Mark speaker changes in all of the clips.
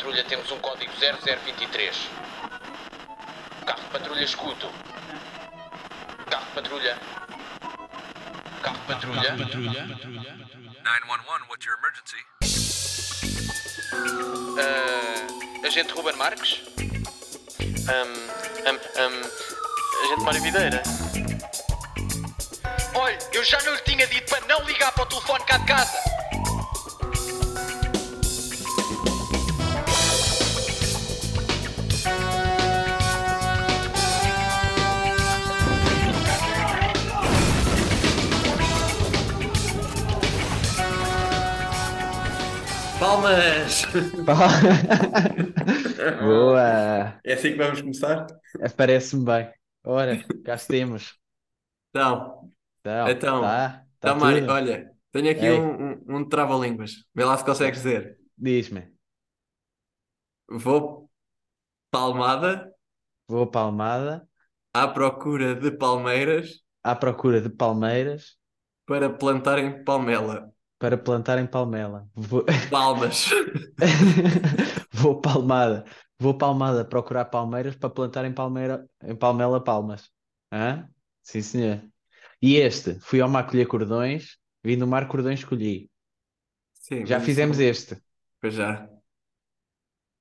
Speaker 1: patrulha temos um código 0023. Carro de patrulha escuto. Carro de patrulha. Carro de patrulha.
Speaker 2: 911, what's your emergency?
Speaker 1: Ah, agente Ruben Marques?
Speaker 3: Um, um, um, agente Mário Videira.
Speaker 1: Olha, eu já não lhe tinha dito para não ligar para o telefone cá de casa.
Speaker 3: Palmas!
Speaker 4: Boa!
Speaker 3: É assim que vamos começar?
Speaker 4: Parece-me bem. Ora, cá estamos.
Speaker 3: Então,
Speaker 4: Então,
Speaker 3: Então,
Speaker 4: tá, tá
Speaker 3: então Mário, olha, tenho aqui
Speaker 4: Ei.
Speaker 3: um, um, um trava-línguas. Vê lá se consegues dizer.
Speaker 4: Diz-me,
Speaker 3: Vou palmada
Speaker 4: vou Palmada
Speaker 3: à procura de palmeiras
Speaker 4: à procura de palmeiras
Speaker 3: para plantar em palmela.
Speaker 4: Para plantar em Palmela. Vou,
Speaker 3: Palmas!
Speaker 4: vou Palmada, vou Palmada procurar palmeiras para plantar em Palmeira, em Palmela palmas. Hã? Sim, senhor. E este, fui ao mar colher cordões, vim do mar cordões colhi.
Speaker 3: Sim,
Speaker 4: Já fizemos
Speaker 3: isso-
Speaker 4: este.
Speaker 3: Pois já.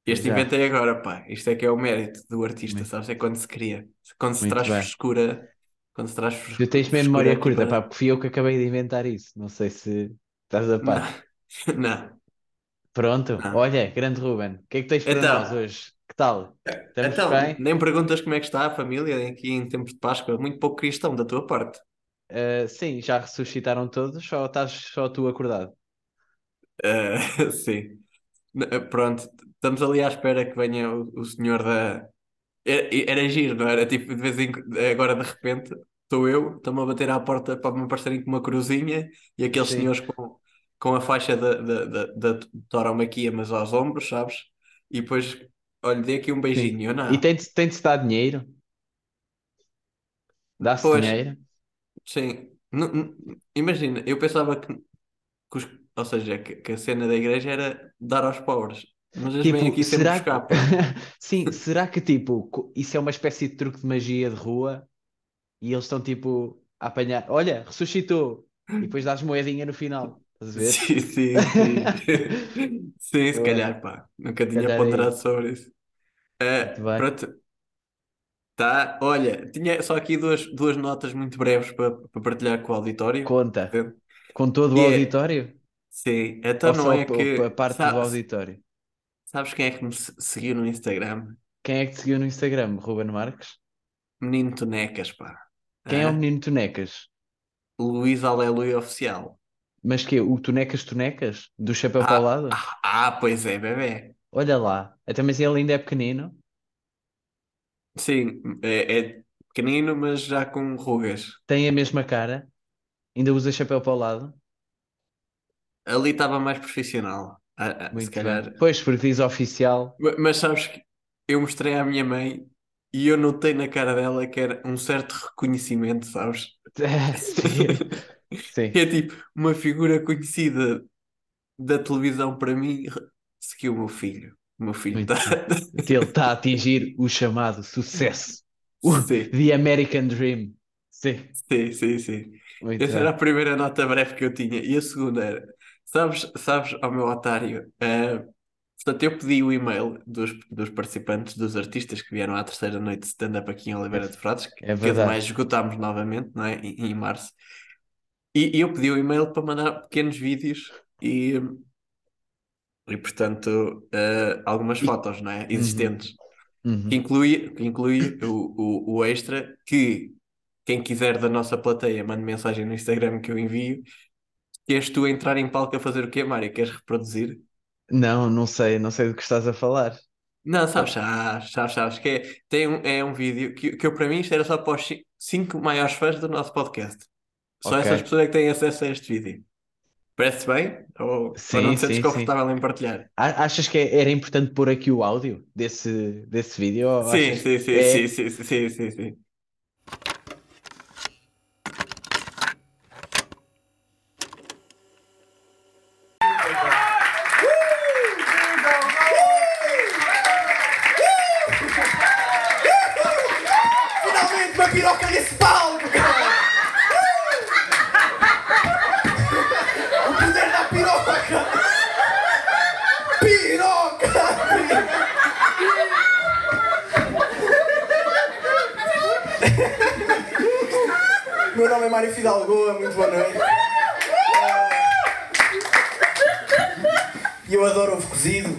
Speaker 3: Este
Speaker 4: Já.
Speaker 3: inventei agora, pá. Isto é que é o mérito do artista,
Speaker 4: Muito-
Speaker 3: sabes? É quando se cria. Quando se
Speaker 4: Muito
Speaker 3: traz
Speaker 4: bem.
Speaker 3: frescura. Quando se traz fres-
Speaker 4: Tu tens
Speaker 3: frescura
Speaker 4: memória curta,
Speaker 3: para-
Speaker 4: pá, porque fui eu que acabei de inventar isso. Não sei se estás a par.
Speaker 3: Não. Não.
Speaker 4: Pronto,
Speaker 3: Não.
Speaker 4: olha, grande Ruben, o que é que tens para
Speaker 3: Então.
Speaker 4: nós hoje? Que tal? Estamos
Speaker 3: Então,
Speaker 4: bem?
Speaker 3: nem perguntas como é que está a família aqui em tempos de Páscoa. Muito pouco cristão da tua parte.
Speaker 4: Ah, sim, já ressuscitaram todos ou estás só tu acordado?
Speaker 3: Ah, sim. Ah, Pronto, estamos ali à espera que venha o, o senhor da. Era, era giro, não era? Tipo, de vez em agora de repente, estou eu, estão-me a bater à porta para me aparecerem com uma cruzinha e aqueles
Speaker 4: Sim.
Speaker 3: senhores com, com a faixa da, da, da, da tauromaquia, mas aos ombros, sabes? E depois, olha, dei aqui um beijinho. Eu não.
Speaker 4: E tem-te tem-te dar dinheiro? Dá-se dinheiro?
Speaker 3: Sim. Imagina, eu pensava que, que os- ou seja, que, que a cena da igreja era dar aos pobres. Mas eles vêm
Speaker 4: Tipo,
Speaker 3: aqui sempre
Speaker 4: será
Speaker 3: buscar,
Speaker 4: que... Sim, será que tipo, isso é uma espécie de truque de magia de rua e eles estão tipo a apanhar, olha, ressuscitou, e depois dás moedinha no final, estás a ver?
Speaker 3: Sim, sim, sim. Sim, se calhar, pá. Nunca tinha
Speaker 4: é
Speaker 3: ponderado
Speaker 4: isso.
Speaker 3: sobre isso.
Speaker 4: Bem.
Speaker 3: pronto. Tá, olha, tinha só aqui duas, duas notas muito breves para, para partilhar com o auditório.
Speaker 4: Conta, com todo o
Speaker 3: E é-
Speaker 4: auditório?
Speaker 3: Sim, então
Speaker 4: Ou
Speaker 3: não é
Speaker 4: p-
Speaker 3: que.
Speaker 4: a parte do
Speaker 3: Sabes,
Speaker 4: auditório?
Speaker 3: sabes quem é que me se- seguiu no Instagram?
Speaker 4: Quem é que te seguiu no Instagram? Ruben Marques?
Speaker 3: Menino Tonecas, pá.
Speaker 4: Quem é o
Speaker 3: Ah,
Speaker 4: menino Tonecas?
Speaker 3: Luís Aleluia Oficial.
Speaker 4: Mas que O Tonecas Tonecas? Do chapéu para o lado?
Speaker 3: Ah, ah, pois é, bebê.
Speaker 4: Olha lá. Até mas ele ainda é pequenino.
Speaker 3: Sim, é, é pequenino, mas já com rugas.
Speaker 4: Tem a mesma cara. Ainda usa chapéu para o lado.
Speaker 3: Ali estava mais profissional. Ah, ah, se
Speaker 4: Muito
Speaker 3: calhar.
Speaker 4: bem. Pois, porque diz oficial.
Speaker 3: Ma- Mas sabes que eu mostrei à minha mãe e eu notei na cara dela que era um certo reconhecimento, sabes?
Speaker 4: Sim. Sim.
Speaker 3: Que é tipo, uma figura conhecida da televisão para mim seguiu o meu filho. O meu filho está.
Speaker 4: Que ele está a atingir o chamado sucesso. O
Speaker 3: Sim,
Speaker 4: The American Dream. Sim.
Speaker 3: sim, sim, sim.
Speaker 4: Muito
Speaker 3: Essa
Speaker 4: bem.
Speaker 3: era a primeira nota breve que eu tinha. E a segunda era: sabes, sabes, ao meu otário, eh, portanto, eu pedi o e-mail dos, dos participantes, dos artistas que vieram à terceira noite de stand-up aqui em Oliveira de Frades, que,
Speaker 4: É
Speaker 3: que ademais esgotámos novamente, não é? Em, em março. E, e eu pedi o e-mail para mandar pequenos vídeos e, e portanto, eh, algumas fotos, não é? Existentes
Speaker 4: Uhum.
Speaker 3: que inclui, que inclui o, o, o extra que quem quiser da nossa plateia mande mensagem no Instagram que eu envio que és tu a entrar em palco a fazer o quê, Mário? Queres reproduzir?
Speaker 4: Não, não sei, não sei do que estás a falar.
Speaker 3: Não, sabes, sabes, sabes, sabes que é, tem um, é um vídeo que, que eu para mim isto era só para os ci- cinco maiores fãs do nosso podcast. Só
Speaker 4: Ok.
Speaker 3: essas pessoas é que têm acesso a este vídeo. Parece bem? Ou, ou não te sentes
Speaker 4: sim,
Speaker 3: confortável em partilhar?
Speaker 4: A- Achas que é- era importante pôr aqui o áudio desse, desse vídeo? ou
Speaker 3: Sim,
Speaker 4: achas
Speaker 3: sim, sim,
Speaker 4: é-
Speaker 3: sim, sim, sim, sim, sim.
Speaker 2: Mário Fidalgo, muito boa noite. E eu adoro ovo cozido.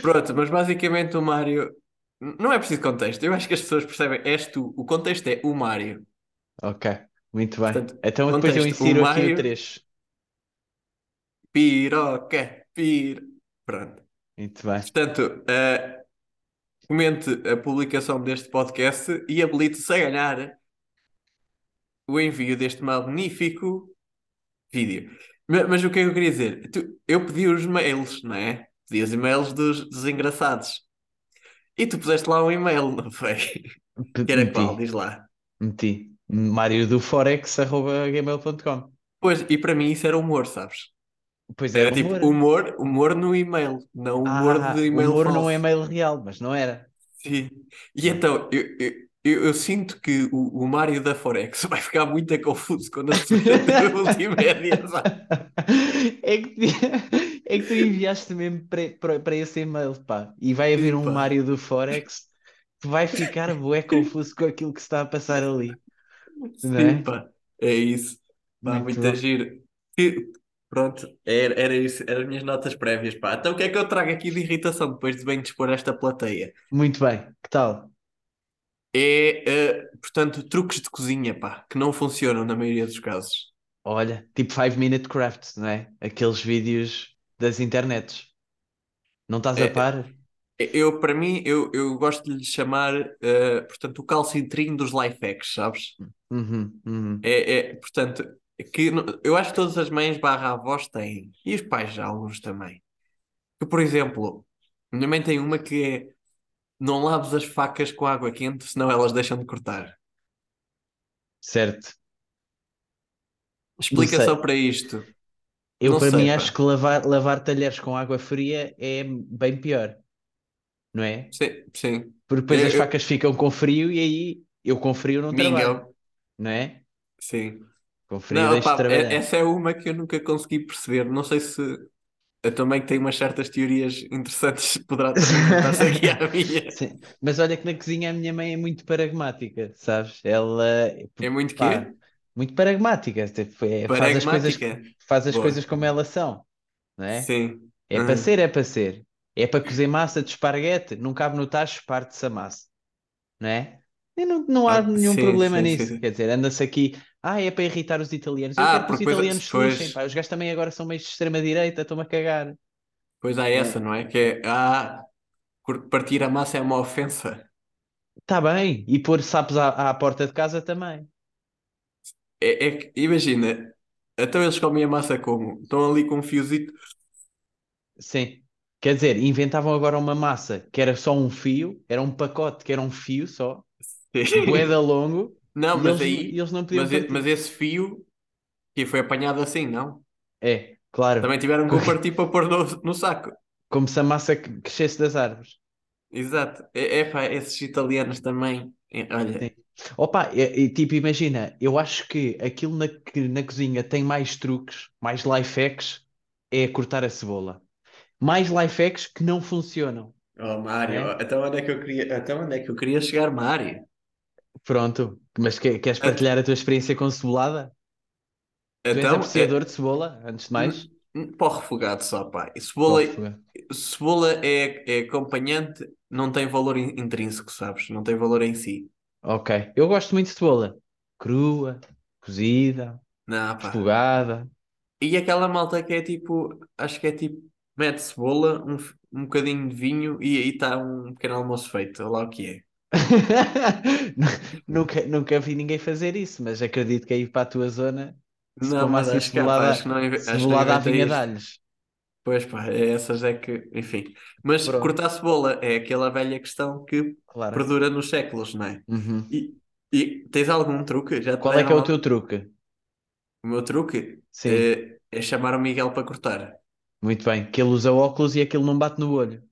Speaker 3: Pronto, mas basicamente o Mário. Não é preciso contexto, eu acho que as pessoas percebem. És tu, o contexto é o Mário.
Speaker 4: Ok, muito bem.
Speaker 3: Portanto,
Speaker 4: Então depois eu
Speaker 3: contexto, o
Speaker 4: insiro aqui
Speaker 3: Mário-
Speaker 4: o trecho.
Speaker 3: Piroca, pir. Pronto.
Speaker 4: Muito bem.
Speaker 3: Portanto, eh, comente a publicação deste podcast e habilite-se a ganhar o envio deste magnífico vídeo. Ma- Mas, o que é que eu queria dizer? Tu- eu pedi os mails, não é? Pedi os e-mails dos, dos engraçados. E tu puseste lá um e-mail, não foi?
Speaker 4: P-
Speaker 3: Que era
Speaker 4: meti,
Speaker 3: qual? Diz lá.
Speaker 4: meti. Mário do Forex, arroba gmail.com.
Speaker 3: Pois, e para mim isso era humor, sabes?
Speaker 4: Pois
Speaker 3: Era
Speaker 4: era
Speaker 3: tipo
Speaker 4: humor.
Speaker 3: humor, no e-mail, não humor
Speaker 4: Ah,
Speaker 3: de e-mail
Speaker 4: humor
Speaker 3: falso.
Speaker 4: não é e-mail real, mas não era.
Speaker 3: Sim. E então, eu, eu, eu, eu sinto que o, o Mário da Forex vai ficar muito confuso quando a multimédia. sabe?
Speaker 4: É que, tu- é que tu enviaste mesmo para, esse e-mail, pá. E vai haver um. Mário do Forex que vai ficar bué confuso com aquilo que se está a passar ali. É?
Speaker 3: Sim, pá, é isso. Pá,
Speaker 4: Muito
Speaker 3: muito giro. E, pronto, era, era isso, eram as minhas notas prévias, pá. Então o que é que eu trago aqui de irritação depois de bem dispor esta plateia?
Speaker 4: Muito bem. Que tal?
Speaker 3: É, eh, portanto, truques de cozinha, pá, que não funcionam na maioria dos casos.
Speaker 4: Olha, tipo 5 Minute Crafts, não é? Aqueles vídeos das internets. Não estás a
Speaker 3: É,
Speaker 4: par?
Speaker 3: Eu, para mim, eu, eu gosto de lhe chamar, eh, portanto, o calcitrinho dos life hacks, sabes?
Speaker 4: Uhum, uhum.
Speaker 3: É, é, portanto, que eu acho que todas as mães barra avós têm, e os pais já alguns também. Que, por exemplo, minha mãe tem uma que é não laves as facas com água quente, senão elas deixam de cortar.
Speaker 4: Certo. Não
Speaker 3: Explicação
Speaker 4: sei.
Speaker 3: para isto.
Speaker 4: Eu,
Speaker 3: Não
Speaker 4: para
Speaker 3: sei,
Speaker 4: mim,
Speaker 3: pá.
Speaker 4: acho que lavar, lavar talheres com água fria é bem pior. Não é?
Speaker 3: Sim, sim.
Speaker 4: Porque depois
Speaker 3: Eu-
Speaker 4: as
Speaker 3: eu-
Speaker 4: facas ficam com frio e aí eu com frio não trabalho. Não é?
Speaker 3: Sim.
Speaker 4: Com frio
Speaker 3: Não, pá, é-
Speaker 4: trabalhar.
Speaker 3: essa é uma que eu nunca consegui perceber. Não sei se eu também tenho umas certas teorias interessantes, poderá juntar-se aqui à minha.
Speaker 4: Sim. Mas olha que na cozinha a minha mãe é muito pragmática, sabes? Ela
Speaker 3: É muito
Speaker 4: pá,
Speaker 3: quê?
Speaker 4: muito pragmática. Tipo, é- faz as coisas, faz as
Speaker 3: Boa.
Speaker 4: coisas como elas são, não é?
Speaker 3: Sim.
Speaker 4: É
Speaker 3: Uhum.
Speaker 4: para ser, é para ser. É para cozer massa de esparguete, não cabe no tacho, parte-se a massa, não é? E não, não há
Speaker 3: Ah,
Speaker 4: nenhum
Speaker 3: sim,
Speaker 4: problema
Speaker 3: sim,
Speaker 4: nisso.
Speaker 3: sim.
Speaker 4: Quer dizer, anda-se aqui, ah, é para irritar os italianos. Eu
Speaker 3: Ah,
Speaker 4: quero que os italianos
Speaker 3: depois-
Speaker 4: fuxem, pá. Os gajos também agora são meio de extrema-direita, estão-me a cagar.
Speaker 3: Pois há essa, não é? Que é, ah, partir a massa é uma ofensa.
Speaker 4: Está bem, e pôr sapos à, à porta de casa também.
Speaker 3: É, é que, imagina, então eles comem a massa como? Estão ali com um fiozito.
Speaker 4: Sim. Quer dizer, inventavam agora uma massa que era só um fio, era um pacote que era um fio só, boeda longo,
Speaker 3: Não,
Speaker 4: e
Speaker 3: mas
Speaker 4: eles,
Speaker 3: aí,
Speaker 4: eles não podiam
Speaker 3: mas,
Speaker 4: partir.
Speaker 3: mas esse fio que foi apanhado assim, não?
Speaker 4: É, claro,
Speaker 3: Também tiveram que partir para pôr no, no saco.
Speaker 4: como se a massa crescesse das árvores.
Speaker 3: Exato. É, é pá, esses italianos também. é, olha,
Speaker 4: Sim. Opa, e- e, tipo, imagina, eu acho que aquilo na, que na cozinha tem mais truques, mais life hacks, é cortar a cebola. Mais life hacks que não funcionam.
Speaker 3: oh Mário,
Speaker 4: É?
Speaker 3: então onde é que eu queria, então onde é que eu queria chegar, Mário?
Speaker 4: Pronto, mas que- queres partilhar a tua experiência com cebolada? Tu és
Speaker 3: Então,
Speaker 4: apreciador de cebola, antes de mais?
Speaker 3: é, o refogado só, pá. Cebola,
Speaker 4: Pô,
Speaker 3: cebola é, é acompanhante, não tem valor in- intrínseco, sabes? Não tem valor em si.
Speaker 4: Ok, eu gosto muito de cebola. Crua, cozida,
Speaker 3: Não, pá.
Speaker 4: refogada.
Speaker 3: E aquela malta que é tipo, acho que é tipo, mete cebola, um, um bocadinho de vinho e aí está um pequeno almoço feito, olha lá o que é.
Speaker 4: Nunca, nunca vi ninguém fazer isso, mas acredito que aí para a tua zona se
Speaker 3: Não, mas
Speaker 4: assim
Speaker 3: acho que, pá,
Speaker 4: cebolada,
Speaker 3: acho que não, inve- acho que não. Pois pá, é essas é que, enfim. Mas
Speaker 4: Pronto.
Speaker 3: cortar cebola é aquela velha questão que
Speaker 4: Claro.
Speaker 3: perdura nos séculos, não é?
Speaker 4: Uhum.
Speaker 3: E, e tens algum truque? Já
Speaker 4: Qual é que é o teu truque?
Speaker 3: O meu truque é, é chamar o Miguel para cortar.
Speaker 4: muito bem. Que ele usa óculos e aquilo não bate no olho.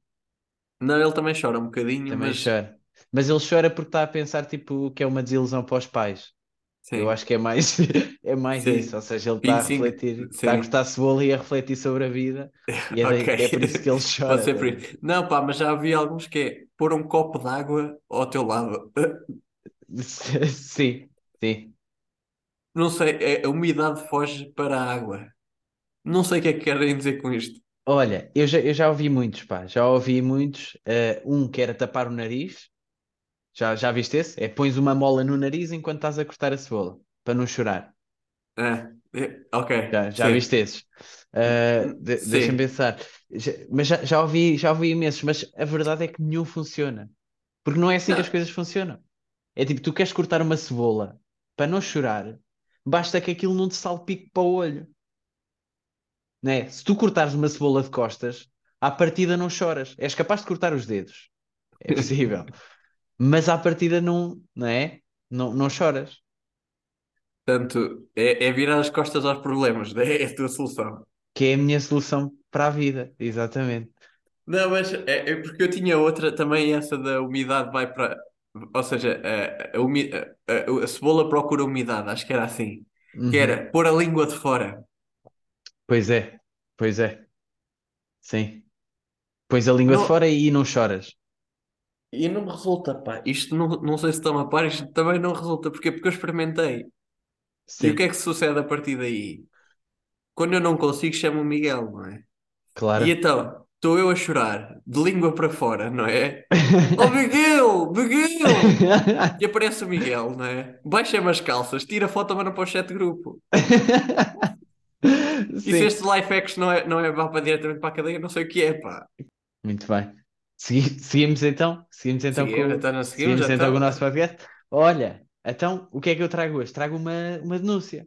Speaker 3: Não, ele também chora um bocadinho,
Speaker 4: Também
Speaker 3: mas
Speaker 4: chora. Mas ele chora porque está a pensar tipo que é uma desilusão para os pais.
Speaker 3: sim,
Speaker 4: Eu acho que é mais, é mais
Speaker 3: Sim.
Speaker 4: isso. Ou seja, ele está a
Speaker 3: 25,
Speaker 4: refletir, está a cortar cebola e a refletir sobre a vida. E é, daí-
Speaker 3: Ok.
Speaker 4: é por isso que ele chora.
Speaker 3: Não, pá, mas já vi alguns que é pôr um copo de água ao teu lado.
Speaker 4: Sim, sim.
Speaker 3: Não sei, é, a umidade foge para a água. Não sei o que é que querem dizer com isto.
Speaker 4: Olha, eu já, eu já ouvi muitos, pá, já ouvi muitos. eh, um que era tapar o nariz, já, já viste esse? É pões uma mola no nariz enquanto estás a cortar a cebola, para não chorar.
Speaker 3: Ah, é, ok,
Speaker 4: Já, já
Speaker 3: sim.
Speaker 4: viste esses? Eh, de-
Speaker 3: Sim.
Speaker 4: deixa-me pensar. Já- mas já, já ouvi, já ouvi imensos, mas a verdade é que nenhum funciona. Porque não é assim que as coisas funcionam. É tipo, tu queres cortar uma cebola para não chorar, basta que aquilo não te salpique para o olho. Né? Se tu cortares uma cebola de costas, à partida não choras. És capaz de cortar os dedos. É possível. Mas à partida não, não é? Não, não choras.
Speaker 3: Portanto, é, é virar as costas aos problemas, é a tua solução.
Speaker 4: Que é a minha solução para a vida. Exatamente.
Speaker 3: Não, mas é, é porque eu tinha outra também, essa da umidade vai para. Ou seja, a, a, umi- a- a- cebola procura umidade, acho que era assim. Que
Speaker 4: Uhum.
Speaker 3: era pôr a língua de fora.
Speaker 4: Pois é. Pois é. Sim. Pões a língua de
Speaker 3: Não-
Speaker 4: fora e não choras.
Speaker 3: E não me resulta, pá. Isto não, não sei se estão a par, isto também não resulta. Porquê? Porque eu experimentei. E
Speaker 4: Sim,
Speaker 3: o que é que sucede a partir daí? Quando eu não consigo, chamo o Miguel, não é?
Speaker 4: claro.
Speaker 3: E então, estou eu a chorar, de língua para fora, não é? Oh Miguel! Miguel! E aparece o Miguel, não é? Baixa-me as calças, tira a foto, manda para o chat grupo. E se este life hacks não é, não é vá para diretamente para a cadeia, não sei o que é, pá.
Speaker 4: Muito bem. Segui- seguimos então? Seguimos então com,
Speaker 3: então não seguimos,
Speaker 4: seguimos então com o nosso podcast? Olha, então o que é que eu trago hoje? Trago uma, uma denúncia.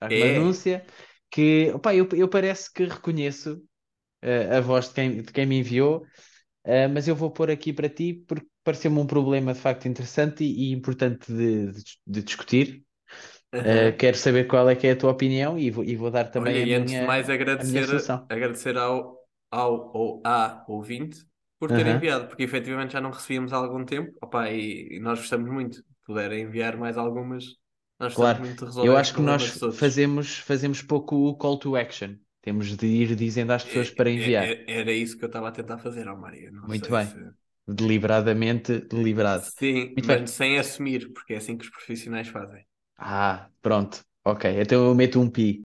Speaker 4: Trago uma
Speaker 3: É.
Speaker 4: denúncia que, opá, eu, eu parece que reconheço eh, a voz de quem, de quem me enviou, eh, mas eu vou pôr aqui para ti porque pareceu-me um problema de facto interessante e, e importante de, de- de discutir.
Speaker 3: Aham.
Speaker 4: quero saber qual é que é a tua opinião e vou, e vou dar também
Speaker 3: Olha,
Speaker 4: a
Speaker 3: e antes de
Speaker 4: minha,
Speaker 3: mais
Speaker 4: a minha
Speaker 3: agradecer,
Speaker 4: solução.
Speaker 3: agradecer ao, ao ou à ouvinte por ter
Speaker 4: Aham.
Speaker 3: enviado, porque efetivamente já não recebíamos há algum tempo, Opa, e, e nós gostamos muito. Puderem enviar mais algumas, nós gostamos
Speaker 4: Claro,
Speaker 3: muito de resolver
Speaker 4: eu acho que nós fazemos, fazemos pouco o call to action. Temos de ir dizendo às pessoas
Speaker 3: É-
Speaker 4: para
Speaker 3: é-
Speaker 4: enviar.
Speaker 3: é- Era isso que eu estava a tentar fazer, ó Maria. Não
Speaker 4: Muito bem.
Speaker 3: se-
Speaker 4: Deliberadamente, deliberado.
Speaker 3: Sim,
Speaker 4: Muito
Speaker 3: mas
Speaker 4: bem.
Speaker 3: sem assumir, porque é assim que os profissionais fazem.
Speaker 4: Ah, pronto. Ok, então eu meto um pi.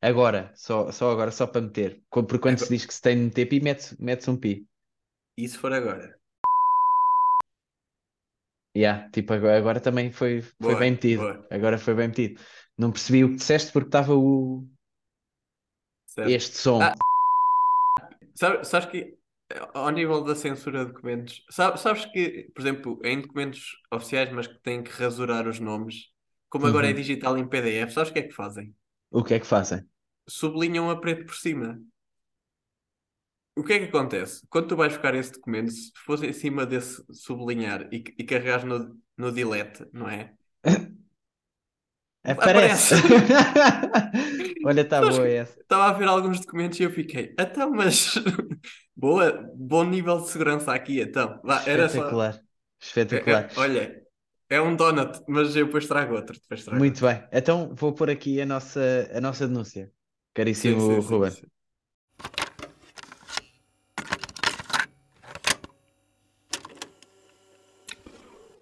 Speaker 4: Agora, só, só agora, só para meter. Porque quando se diz que se tem de meter pi, mete- mete-se um pi.
Speaker 3: E se for agora?
Speaker 4: Yeah, tipo, agora, agora também foi, foi
Speaker 3: Boa,
Speaker 4: bem metido.
Speaker 3: boa.
Speaker 4: Agora foi bem metido. Não percebi o que disseste porque estava o...
Speaker 3: Certo.
Speaker 4: este som.
Speaker 3: Ah, Sabe- Sabes que, eh, ao nível da censura de documentos, sabe- sabes que, por exemplo, em documentos oficiais, mas que têm que rasurar os nomes, como agora é
Speaker 4: Uhum.
Speaker 3: digital em PDF, sabes o que é que fazem?
Speaker 4: O que é que fazem?
Speaker 3: Sublinham a preto por cima. O que é que acontece? Quando tu vais buscar esse documento, se fosse em cima desse sublinhar e, e carregares no, no delete, não é?
Speaker 4: Aparece! Olha, está boa essa.
Speaker 3: Estava a ver alguns documentos e eu fiquei, então, mas boa, bom nível de segurança aqui, então. Vá, era só.
Speaker 4: Espetacular.
Speaker 3: É-
Speaker 4: Espetacular.
Speaker 3: olha, é um donut, mas eu depois trago outro. Depois trago
Speaker 4: Muito bem. Então vou pôr aqui a nossa, a nossa denúncia.
Speaker 3: outro.
Speaker 4: Caríssimo
Speaker 3: Sim, sim,
Speaker 4: Ruben.
Speaker 3: sim.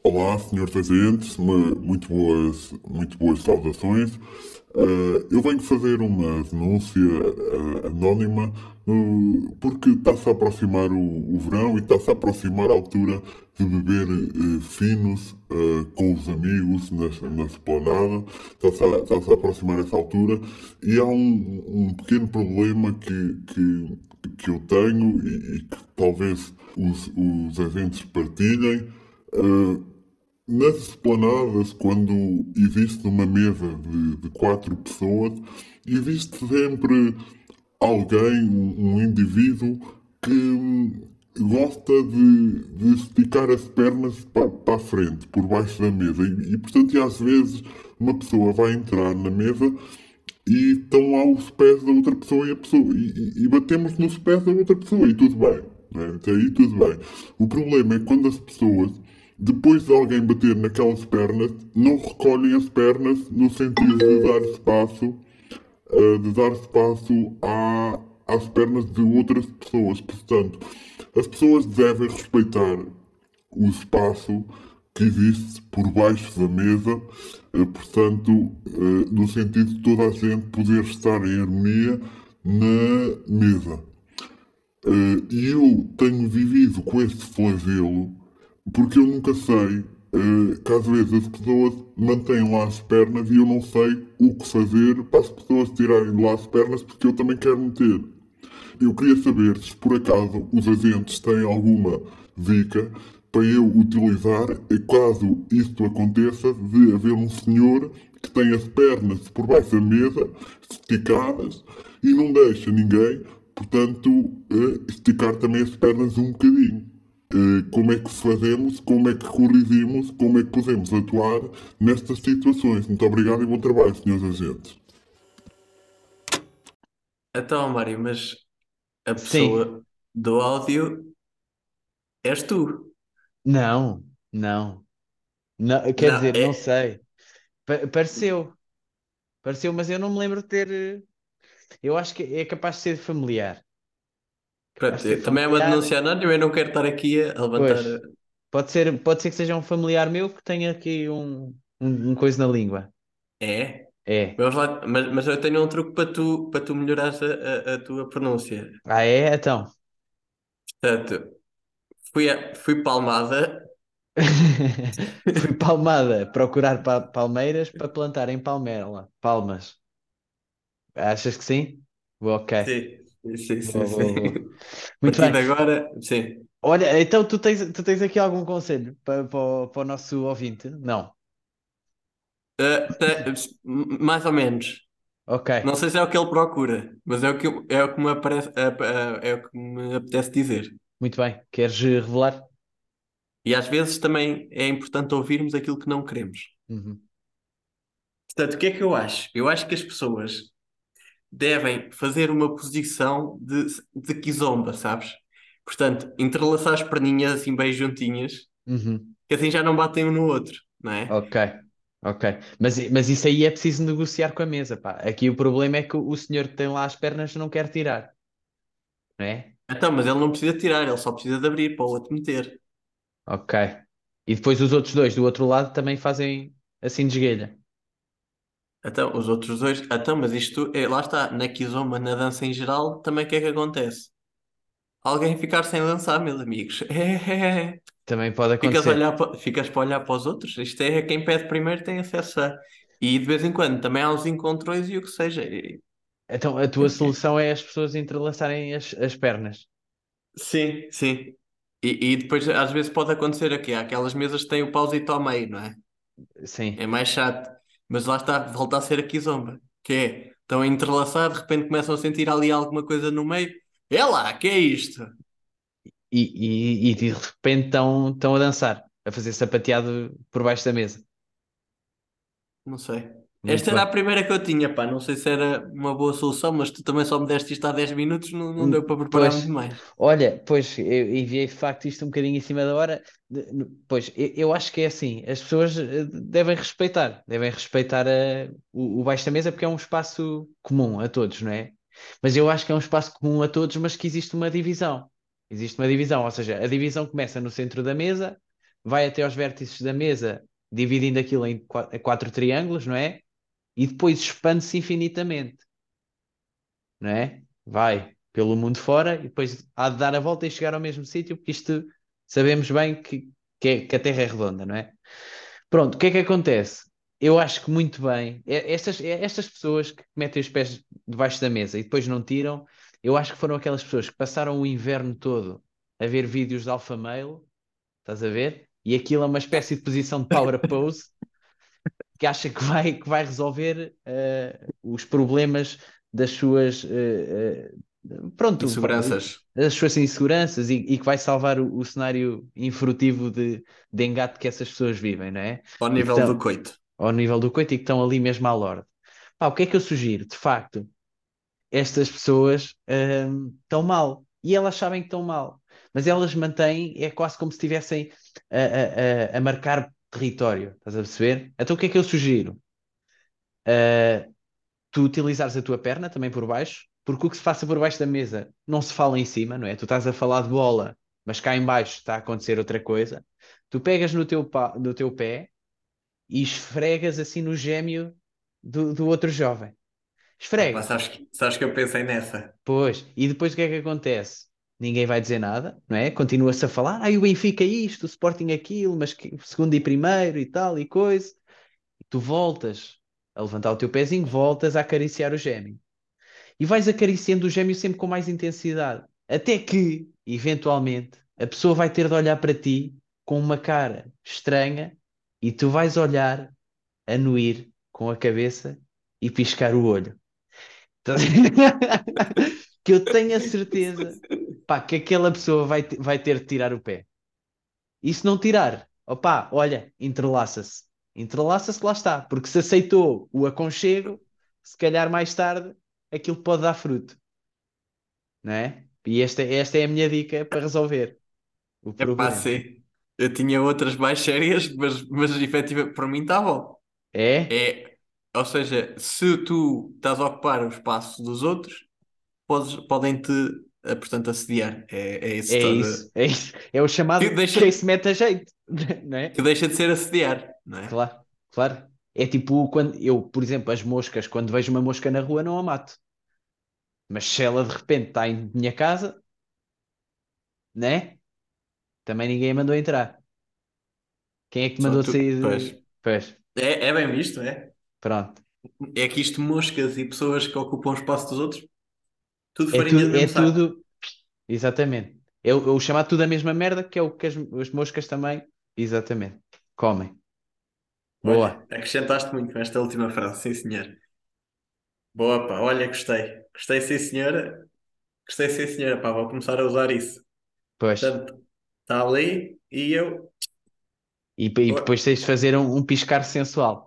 Speaker 5: Olá, senhores agentes, mu- muito boas, muito boas saudações. Eh, eu venho fazer uma denúncia eh, anónima no- porque está-se a aproximar o, o verão e está-se a aproximar a altura de beber finos com os amigos na, na esplanada. Está-se a, está-se a aproximar essa altura e há um, um pequeno problema que, que, que eu tenho e, e que talvez os, os agentes partilhem. Nas esplanadas, quando existe uma mesa de, de quatro pessoas, existe sempre alguém, um, indivíduo, que hum, gosta de, de esticar as pernas para, a frente, por baixo da mesa. E, e, portanto, às vezes, uma pessoa vai entrar na mesa e estão lá os pés da outra pessoa e, a pessoa, e, e- batemos nos pés da outra pessoa e tudo bem. Né? Até aí tudo bem. O problema é quando as pessoas, depois de alguém bater naquelas pernas, não recolhem as pernas no sentido de dar espaço, uh, de dar espaço à, às pernas de outras pessoas. Portanto, as pessoas devem respeitar o espaço que existe por baixo da mesa, eh, portanto, eh, no sentido de toda a gente poder estar em harmonia na mesa. E eu tenho vivido com este flagelo porque eu nunca sei eh, que às vezes as pessoas mantêm lá as pernas e eu não sei o que fazer para as pessoas tirarem de lá as pernas porque eu também quero meter. Eu queria saber se por acaso os agentes têm alguma dica para eu utilizar caso isto aconteça de haver um senhor que tem as pernas por baixo da mesa esticadas e não deixa ninguém, portanto, eh, esticar também as pernas um bocadinho. Eh, Como é que fazemos, como é que corrigimos, como é que podemos atuar nestas situações. Muito obrigado e bom trabalho, senhores agentes.
Speaker 3: Então, Mário, mas a pessoa do áudio és tu.
Speaker 4: Não, não. Não, quer
Speaker 3: Não,
Speaker 4: dizer,
Speaker 3: é-
Speaker 4: não sei. Pa- pareceu. Pareceu, mas eu não me lembro de ter. eh, Eu acho que é capaz de ser familiar.
Speaker 3: Pronto, também é uma
Speaker 4: familiar.
Speaker 3: denúncia anónima, eu não quero estar aqui a levantar.
Speaker 4: Pois. Pode ser, pode ser que seja um familiar meu que tenha aqui um, um, um coisa na língua.
Speaker 3: É?
Speaker 4: É.
Speaker 3: Lá, mas, mas eu tenho um truque para tu, para tu melhorares a, a, a tua pronúncia.
Speaker 4: Ah, é? Então.
Speaker 3: Portanto, fui, a- fui palmada,
Speaker 4: Fui palmada procurar pa- palmeiras para plantar em Palmela. Palmas. Achas que sim? Ok.
Speaker 3: sim, sim, sim,
Speaker 4: Boa, boa,
Speaker 3: sim.
Speaker 4: boa.
Speaker 3: A
Speaker 4: Muito
Speaker 3: partir de
Speaker 4: bem.
Speaker 3: agora, sim.
Speaker 4: Olha, então tu tens, tu tens aqui algum conselho para, para, o- para o nosso ouvinte? Não.
Speaker 3: Tá, m- mais ou menos.
Speaker 4: Ok.
Speaker 3: Não sei se é o que ele procura, mas é o que, eu- é o que me aparece, ah, é o que me apetece dizer.
Speaker 4: Muito bem. Queres eh, revelar?
Speaker 3: E às vezes também é importante ouvirmos aquilo que não queremos.
Speaker 4: Uhum.
Speaker 3: Portanto, o que é que eu acho? Eu acho que as pessoas devem fazer uma posição de, de kizomba, sabes? Portanto, entrelaçar as perninhas assim bem juntinhas,
Speaker 4: Uhum.
Speaker 3: que assim já não batem um no outro, não é?
Speaker 4: Ok. Ok. Mas, mas isso aí é preciso negociar com a mesa, pá. Aqui o problema é que o senhor que tem lá as pernas não quer tirar. Não é?
Speaker 3: Então, mas ele não precisa tirar, ele só precisa de abrir para o outro meter.
Speaker 4: Ok. E depois os outros dois do outro lado também fazem assim de esguelha.
Speaker 3: Então, os outros dois. Então, mas isto, é, lá está, na kizomba, na dança em geral, também o que é que acontece? Alguém ficar sem dançar, meus amigos. É,
Speaker 4: Também pode
Speaker 3: Ficas
Speaker 4: acontecer.
Speaker 3: olhar pa- ficas para olhar para os outros. Isto é quem pede primeiro tem acesso a. E de vez em quando também há os encontrões e o que seja. E-
Speaker 4: Então a tua solução é as pessoas entrelaçarem as, as pernas.
Speaker 3: Sim, sim. E, e depois às vezes pode acontecer aqui. Há aquelas mesas que têm o pauzito ao meio, não é?
Speaker 4: Sim.
Speaker 3: É mais chato. Mas lá está, volta a ser aqui zomba. Que é, estão a entrelaçar, de repente começam a sentir ali alguma coisa no meio. É lá, que é isto?
Speaker 4: E, e, e de repente estão, estão a dançar, a fazer sapateado por baixo da mesa.
Speaker 3: Não sei.
Speaker 4: Muito
Speaker 3: Esta era a primeira que eu tinha, pá. Não sei se era uma boa solução, mas tu também só me deste isto há 10 minutos, não, não deu para preparar
Speaker 4: Pois.
Speaker 3: muito mais.
Speaker 4: Olha, pois eu enviei de facto isto um bocadinho em cima da hora. Pois eu, eu acho que é assim: as pessoas eh, devem respeitar, devem respeitar eh, o, o baixo da mesa porque é um espaço comum a todos, não é? Mas eu acho que é um espaço comum a todos, mas que existe uma divisão. Existe uma divisão, ou seja, a divisão começa no centro da mesa, vai até aos vértices da mesa, dividindo aquilo em qua- quatro triângulos, não é? E depois expande-se infinitamente, não é? Vai pelo mundo fora e depois há de dar a volta e chegar ao mesmo sítio, porque isto sabemos bem que, que, é- que a Terra é redonda, não é? Pronto, o que é que acontece? Eu acho que muito bem, estas, estas pessoas que metem os pés debaixo da mesa e depois não tiram, eu acho que foram aquelas pessoas que passaram o inverno todo a ver vídeos de Alpha Male, estás a ver? E aquilo é uma espécie de posição de power pose que acha que vai, que vai resolver eh, os problemas das suas eh, eh, pronto,
Speaker 3: Inseguranças.
Speaker 4: as suas inseguranças e, e que vai salvar o, o cenário infrutivo de, de engate que essas pessoas vivem, não é?
Speaker 3: Ao nível
Speaker 4: Então-
Speaker 3: do coito.
Speaker 4: Ao nível do coito e que estão ali mesmo à lorde. Pá, o que é que eu sugiro? De facto, estas pessoas hum, estão mal e elas sabem que estão mal, mas elas mantêm, é quase como se estivessem a, a- a- a marcar território, estás a perceber? Então o que é que eu sugiro? Ah, tu utilizares a tua perna também por baixo, porque o que se passa por baixo da mesa não se fala em cima, não é? Tu estás a falar de bola, mas cá em baixo está a acontecer outra coisa. Tu pegas no teu, no teu pé e esfregas assim no gêmeo do, do outro jovem. Esfrega.
Speaker 3: sabes, que- sabes que eu pensei nessa?
Speaker 4: Pois, e depois o que é que acontece? Ninguém vai dizer nada, não é? Continua-se a falar, ai, o Benfica isto, o Sporting aquilo, mas que, segundo e primeiro e tal e coisa. E tu voltas a levantar o teu pezinho, voltas a acariciar o gêmeo. E vais acariciando o gêmeo sempre com mais intensidade. Até que, eventualmente, a pessoa vai ter de olhar para ti com uma cara estranha e tu vais olhar, anuir com a cabeça e piscar o olho. Que eu tenho a certeza pá, que aquela pessoa vai, te- vai ter de tirar o pé. E se não tirar, opá, olha, entrelaça-se. Entrelaça-se, lá está. Porque se aceitou o aconchego, se calhar mais tarde aquilo pode dar fruto. Não é? E esta, esta é a minha dica para resolver o
Speaker 3: É
Speaker 4: problema.
Speaker 3: sim. Eu tinha outras mais sérias, mas, mas efetivamente, para mim está bom.
Speaker 4: É?
Speaker 3: É, ou seja, se tu estás a ocupar o espaço dos outros, podes, podem-te, eh, portanto, assediar. É, é isso
Speaker 4: É isso, é isso. É o chamado
Speaker 3: Que deixa-
Speaker 4: quem se mete a jeito, não é?
Speaker 3: Que deixa de ser assediar, não é?
Speaker 4: Claro, claro. É tipo quando eu, por exemplo, as moscas, quando vejo uma mosca na rua, não a mato. Mas se ela de repente está em minha casa, né? Também ninguém a mandou entrar. Quem é que mandou
Speaker 3: tu-
Speaker 4: sair?
Speaker 3: pois.
Speaker 4: Pois,
Speaker 3: É, é bem visto, é?
Speaker 4: pronto.
Speaker 3: É que isto, moscas e pessoas que ocupam o espaço dos outros, tudo
Speaker 4: É
Speaker 3: farinha do
Speaker 4: tudo, é
Speaker 3: saco.
Speaker 4: tudo. Exatamente. É o, é o chamado tudo a mesma merda, que é o que as, as moscas também, exatamente, comem. Boa.
Speaker 3: Olha, acrescentaste muito com esta última frase, sim senhor. Boa, pá, olha, gostei. Gostei, sim senhora. Gostei, sim senhora, pá, vou começar a usar isso.
Speaker 4: Pois.
Speaker 3: Portanto, está ali e eu.
Speaker 4: E, e depois tens de fazer um, um piscar sensual.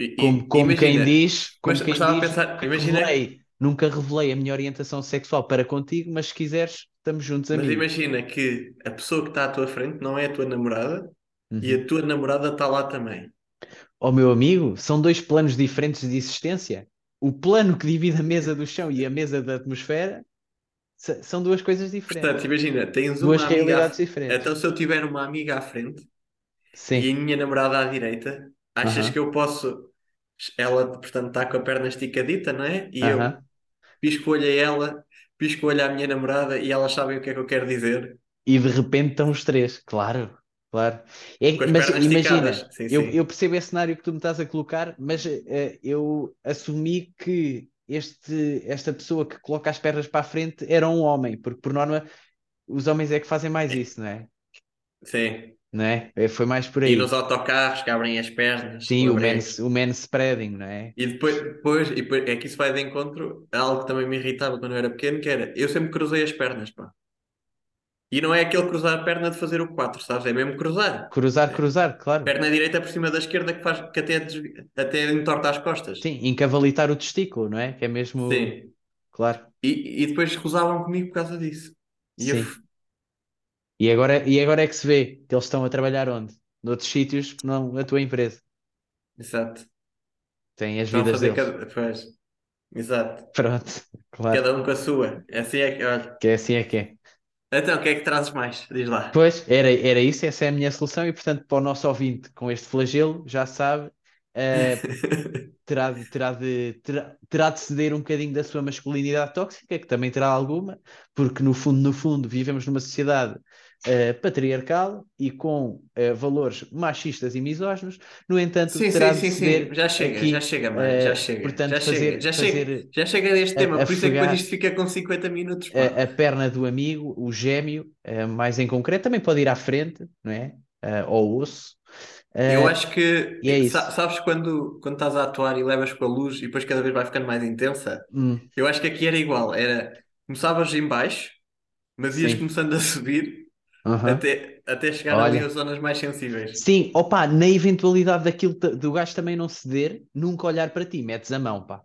Speaker 3: E-
Speaker 4: Como, como quem
Speaker 3: imagina,
Speaker 4: diz, como
Speaker 3: mas-
Speaker 4: quem
Speaker 3: mas estava a
Speaker 4: diz,
Speaker 3: pensar,
Speaker 4: nunca
Speaker 3: imagina-
Speaker 4: revelei, nunca revelei a minha orientação sexual para contigo, mas se quiseres, estamos juntos,
Speaker 3: Mas
Speaker 4: amigos.
Speaker 3: imagina que a pessoa que está à tua frente não é a tua namorada
Speaker 4: Uhum.
Speaker 3: e a tua namorada está lá também.
Speaker 4: Ó meu amigo, são dois planos diferentes de existência. O plano que divide a mesa do chão e a mesa da atmosfera são duas coisas diferentes.
Speaker 3: Portanto, imagina, tens
Speaker 4: duas
Speaker 3: uma amiga.
Speaker 4: realidades
Speaker 3: à-
Speaker 4: diferentes.
Speaker 3: Então, se eu tiver uma amiga à frente
Speaker 4: Sim,
Speaker 3: e a minha namorada à direita, achas
Speaker 4: Aham.
Speaker 3: que eu posso. Ela, portanto, está com a perna esticadita, não é? E eu
Speaker 4: aham.
Speaker 3: pisco o olho a ela, pisco o olho à minha namorada e elas sabem o que é que eu quero dizer.
Speaker 4: E de repente estão os três, claro, claro. É, mas imagina.
Speaker 3: Sim,
Speaker 4: eu,
Speaker 3: sim.
Speaker 4: eu percebo esse cenário que tu me estás a colocar, mas eh, eu assumi que este, esta pessoa que coloca as pernas para a frente era um homem, porque por norma os homens é que fazem mais isso, não é?
Speaker 3: Sim.
Speaker 4: Não é? Foi mais por
Speaker 3: E
Speaker 4: aí.
Speaker 3: nos autocarros que abrem as pernas.
Speaker 4: Sim, o man, o man spreading, não é?
Speaker 3: E depois, depois, e depois, é que isso vai de encontro a algo que também me irritava quando eu era pequeno, que era, eu sempre cruzei as pernas, pá. E não é aquele cruzar a perna de fazer o 4, sabes? É mesmo cruzar.
Speaker 4: Cruzar, cruzar, claro.
Speaker 3: Perna direita por cima da esquerda que faz, que até, desvi- até entorta as costas.
Speaker 4: Sim, encavalitar o testículo, não é? Que é mesmo.
Speaker 3: Sim.
Speaker 4: Claro.
Speaker 3: E, e depois cruzavam comigo por causa disso. E eu,
Speaker 4: Sim. E agora, e agora é que se vê que eles estão a trabalhar onde? Noutros sítios que não a tua empresa.
Speaker 3: exato.
Speaker 4: Têm as
Speaker 3: Estão
Speaker 4: vidas
Speaker 3: fazer
Speaker 4: deles.
Speaker 3: cada, pois, exato.
Speaker 4: Pronto, claro.
Speaker 3: Cada um com a sua. Assim é que, olha.
Speaker 4: Que é assim é que é.
Speaker 3: Então, o que é que trazes mais? Diz lá.
Speaker 4: Pois, era, era isso, essa é a minha solução, e portanto, para o nosso ouvinte com este flagelo, já sabe, eh, terá, de, terá, de, terá, terá de ceder um bocadinho da sua masculinidade tóxica, que também terá alguma, porque no fundo, no fundo, vivemos numa sociedade eh, patriarcal e com eh, valores machistas e misóginos, no entanto,
Speaker 3: Sim,
Speaker 4: terá
Speaker 3: sim,
Speaker 4: de
Speaker 3: sim, sim. Já chega,
Speaker 4: aqui,
Speaker 3: já chega, mano.
Speaker 4: eh,
Speaker 3: Já chega.
Speaker 4: portanto,
Speaker 3: já
Speaker 4: fazer-
Speaker 3: chega, já chega.
Speaker 4: fazer
Speaker 3: Já chega deste
Speaker 4: a-
Speaker 3: tema. Por isso é que depois isto fica com 50 minutos,
Speaker 4: a, a perna do amigo, o gêmeo, mais em concreto, também pode ir à frente, não é? Eh, ao osso.
Speaker 3: Eu acho que,
Speaker 4: e é
Speaker 3: sabes quando, quando estás a atuar e levas com a luz e depois cada vez vai ficando mais intensa?
Speaker 4: hum,
Speaker 3: Eu acho que aqui era igual. Era, começavas em baixo, mas ias
Speaker 4: Sim.
Speaker 3: começando a subir
Speaker 4: aham.
Speaker 3: até, até chegar ali
Speaker 4: Olha.
Speaker 3: às zonas mais sensíveis.
Speaker 4: Sim, opa, na eventualidade daquilo do gajo também não ceder, nunca olhar para ti, metes a mão, pá.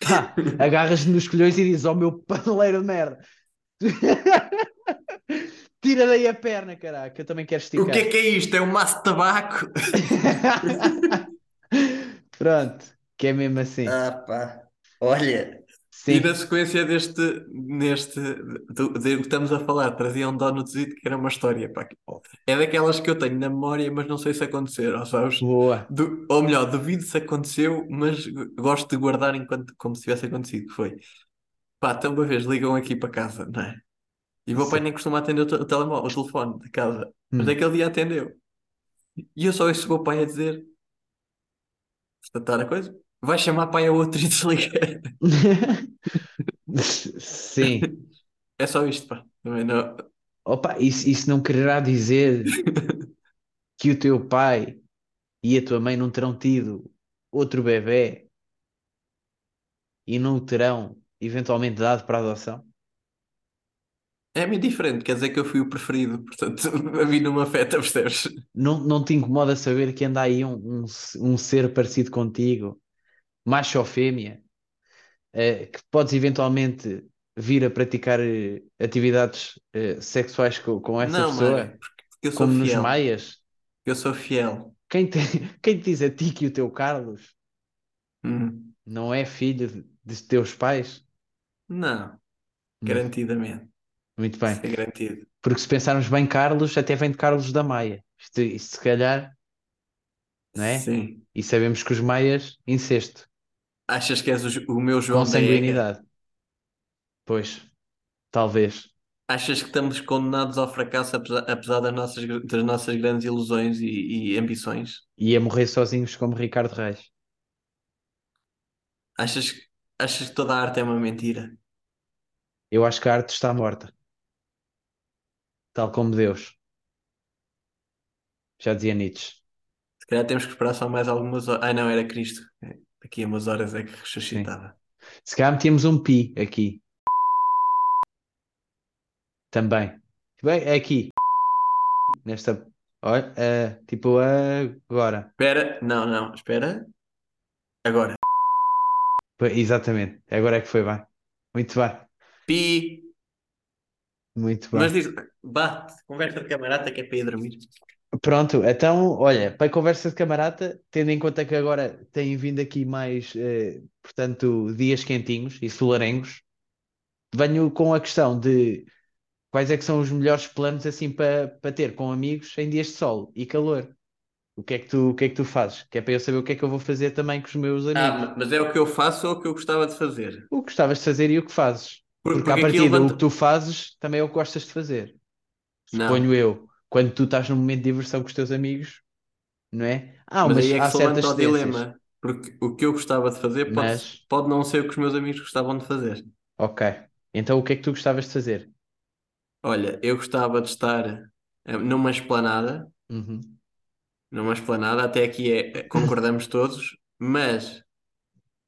Speaker 4: Pá, agarras-te nos colhões e dizes, ó meu paneleiro de merda. Tira daí a perna, caraca, eu também quero esticar.
Speaker 3: O que é que é isto? É um maço de tabaco?
Speaker 4: Pronto, que é mesmo assim.
Speaker 3: Ah, pá. Olha, E
Speaker 4: Sim.
Speaker 3: na sequência deste, neste, do, do que estamos a falar, trazia um donutzito que era uma história, pá. É daquelas que eu tenho na memória, mas não sei se aconteceram, sabes?
Speaker 4: Boa.
Speaker 3: Du- ou melhor, duvido se aconteceu, mas gosto de guardar enquanto, como se tivesse acontecido, foi. Pá, então uma vez ligam aqui para casa, não é? E o meu pai nem costuma atender o, te- o telemóvel, o telefone de casa. Mas
Speaker 4: Hum.
Speaker 3: naquele dia atendeu. E eu só ouço o meu pai a dizer, constatar a coisa, vai chamar pai a outro e desliga.
Speaker 4: Sim.
Speaker 3: É só isto, pá. Também não...
Speaker 4: Opa, isso, isso não quererá dizer que o teu pai e a tua mãe não terão tido outro bebé e não o terão eventualmente dado para adoção?
Speaker 3: É meio diferente, quer dizer que eu fui o preferido, portanto, a mim não me afeta, percebes?
Speaker 4: Não, não te incomoda saber que anda aí um, um, um ser parecido contigo, macho ou fêmea, eh, que podes eventualmente vir a praticar eh, atividades eh, sexuais com, com essa
Speaker 3: Não,
Speaker 4: pessoa,
Speaker 3: mano, porque,
Speaker 4: como nos
Speaker 3: fiel.
Speaker 4: maias?
Speaker 3: Eu sou fiel.
Speaker 4: Quem te, quem te diz a ti que o teu Carlos
Speaker 3: Hum.
Speaker 4: não é filho de, de teus pais?
Speaker 3: Não, garantidamente.
Speaker 4: Muito bem.
Speaker 3: Isso é garantido.
Speaker 4: Porque se pensarmos bem, Carlos até vem de Carlos da Maia. Isto, isto se calhar, não é?
Speaker 3: Sim.
Speaker 4: E sabemos que os maias, incesto,
Speaker 3: Achas que és o, o meu João
Speaker 4: consanguinidade. Pois, talvez.
Speaker 3: Achas que estamos condenados ao fracasso apesar, apesar das nossas, das nossas grandes ilusões e, e ambições?
Speaker 4: E a morrer sozinhos como Ricardo Reis.
Speaker 3: Achas, achas que toda a arte é uma mentira?
Speaker 4: Eu acho que a arte está morta. Tal como Deus. Já dizia Nietzsche.
Speaker 3: Se calhar temos que esperar só mais algumas horas. Ai não, era Cristo. Daqui a umas horas é que ressuscitava.
Speaker 4: Se calhar metíamos um pi aqui. Também. Bem, é aqui. Nesta. Olha, eh, tipo agora.
Speaker 3: Espera, não, não, espera. Agora.
Speaker 4: Exatamente. Agora é que foi bem. Muito bem.
Speaker 3: Pi.
Speaker 4: Muito bem.
Speaker 3: Mas diz, bate, conversa de camarada que é para ir dormir.
Speaker 4: Pronto, então, olha, para a conversa de camarada, tendo em conta que agora têm vindo aqui mais, eh, portanto, dias quentinhos e solarengos, venho com a questão de quais é que são os melhores planos assim para para ter com amigos em dias de sol e calor. O que é que tu, o que é que tu fazes? Que é para eu saber o que é que eu vou fazer também com os meus
Speaker 3: Ah,
Speaker 4: amigos.
Speaker 3: ma- mas é o que eu faço ou o que eu gostava de fazer?
Speaker 4: O que gostavas de fazer e o que fazes.
Speaker 3: Porque,
Speaker 4: Porque
Speaker 3: porque aqui
Speaker 4: partida, o
Speaker 3: levanta-
Speaker 4: que tu fazes também é o que gostas de fazer.
Speaker 3: Não.
Speaker 4: Suponho eu, quando tu estás num momento de diversão com os teus amigos, não é? Ah,
Speaker 3: Mas
Speaker 4: mas
Speaker 3: aí é que
Speaker 4: certas
Speaker 3: levanta o
Speaker 4: tendências.
Speaker 3: dilema. Porque o que eu gostava de fazer pode,
Speaker 4: Mas-
Speaker 3: pode não ser o que os meus amigos gostavam de fazer.
Speaker 4: Ok. Então o que é que tu gostavas de fazer?
Speaker 3: Olha, eu gostava de estar eh, numa esplanada,
Speaker 4: Uhum.
Speaker 3: numa esplanada, até aqui é, concordamos todos, mas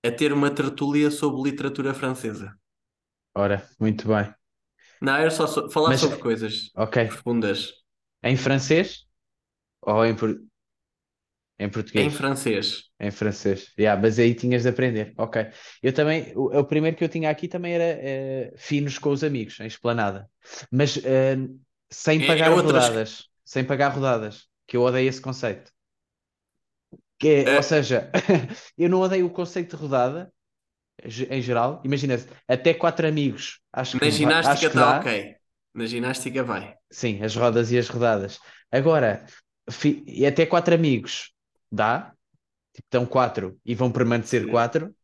Speaker 3: a ter uma tertulia sobre literatura francesa.
Speaker 4: Ora, muito bem.
Speaker 3: Não, era só so- falar
Speaker 4: Mas-
Speaker 3: sobre coisas
Speaker 4: Ok.
Speaker 3: profundas.
Speaker 4: Em francês? Ou em, por... em português?
Speaker 3: Em francês.
Speaker 4: Em francês. Yeah, mas aí tinhas de aprender. Ok. Eu também, o, o primeiro que eu tinha aqui também era eh, finos com os amigos, em esplanada. Mas eh, sem
Speaker 3: É-
Speaker 4: pagar
Speaker 3: é outras-
Speaker 4: rodadas. Sem pagar rodadas. Que eu odeio esse conceito. Que é,
Speaker 3: É.
Speaker 4: Ou seja, eu não odeio o conceito de rodada, ge- em geral. Imagina, até quatro amigos. Acho que,
Speaker 3: Na
Speaker 4: va-
Speaker 3: ginástica
Speaker 4: acho que
Speaker 3: está
Speaker 4: dá.
Speaker 3: ok. Na ginástica vai.
Speaker 4: Sim, as rodas e as rodadas. Agora, fi- e até quatro amigos, dá? Tipo, estão quatro e vão permanecer
Speaker 3: Sim.
Speaker 4: quatro.